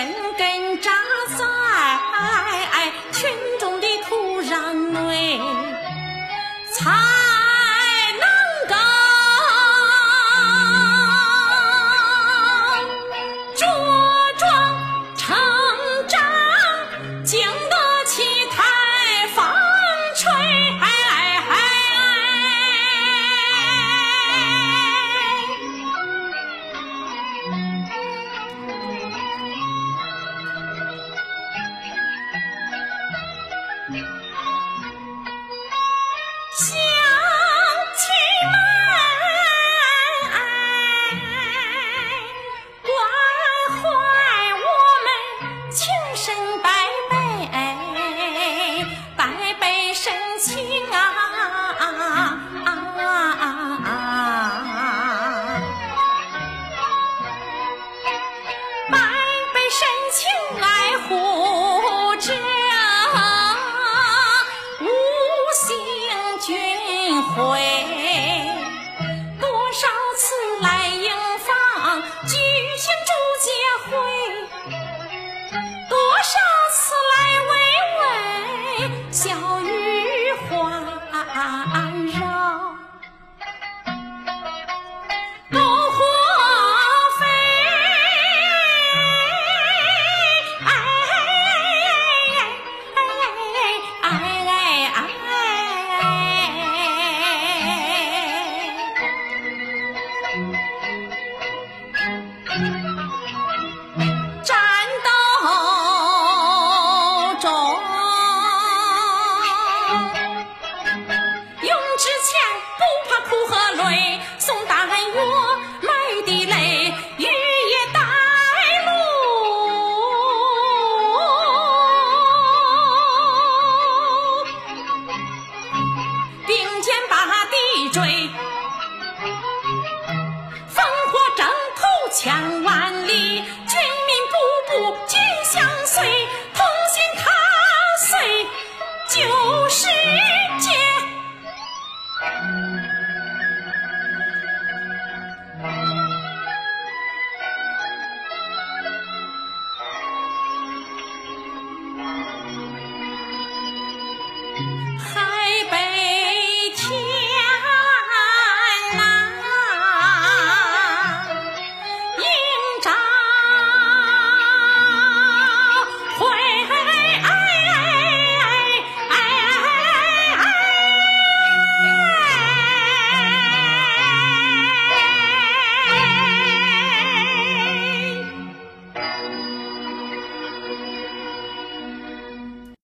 根根扎在群追。烽火争头枪